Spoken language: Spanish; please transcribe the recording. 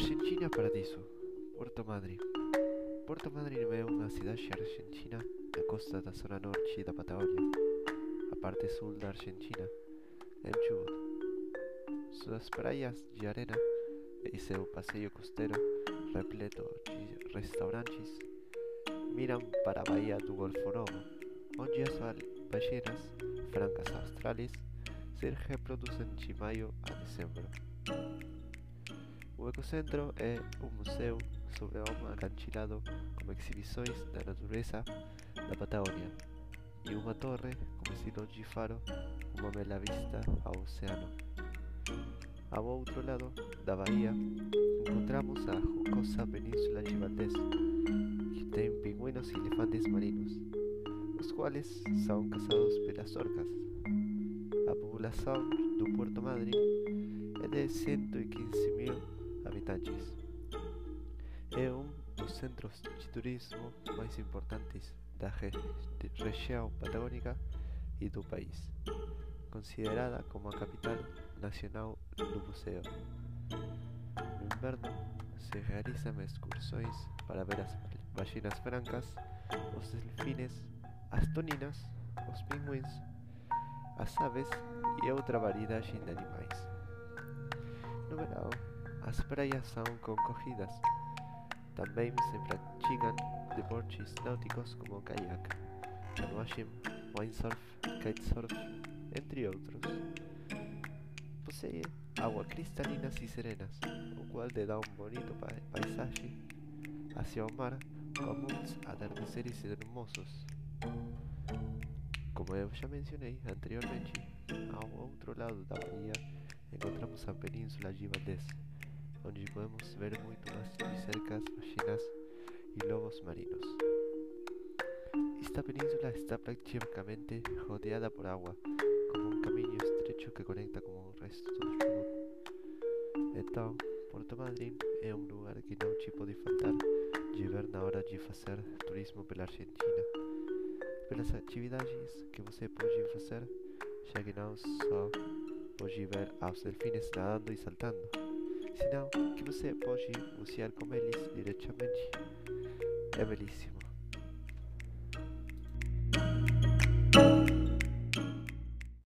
Argentina Paradiso, Porto Madryn. Porto Madryn é uma cidade argentina na costa da zona norte da Patagônia, a parte sul da Argentina, em Chubut. Suas praias de arena e seu passeio costeiro repleto de restaurantes miram para a Bahia do Golfo Novo, onde as ballenas francas australes se reproduzem de maio a dezembro. O Ecocentro é um museu sobre um acantilado com exibições da natureza da Patagônia e uma torre com estilo de faro com vista ao oceano. Ao outro lado da baía encontramos a jocosa Península de Valdés, que tem pingüinos e elefantes marinos, os quais são caçados pelas orcas. A população do Porto Madryn é de 115 mil habitantes. É um dos centros de turismo mais importantes da região patagônica e do país, considerada como a capital nacional do buceo. No inverno se realizam excursões para ver as ballenas brancas, os delfines, as toninas, os pinguins, as aves e outra variedade de animais. No as praias são concorridas. Também se praticam deportes náuticos como kayak, canoagem, windsurf, kitesurf, entre outros. Possui água cristalinas e serenas, o qual lhe dá um bonito pa paisagem hacia o mar com muitos atardeceres hermosos. Como eu já mencionei anteriormente, ao outro lado da bahia encontramos a Península de Valdés, onde podemos ver muito mais de cerca ballenas e lobos marinos. Esta península está praticamente rodeada por agua, como um caminho estrecho que conecta com o resto Chubut. Então, Porto Madryn é um lugar que não te pode faltar de ver na hora de fazer turismo pela Argentina, pelas atividades que você pode fazer, já que não só pode ver aos delfines nadando e saltando, senão que você pode bucear com eles diretamente. É belíssimo.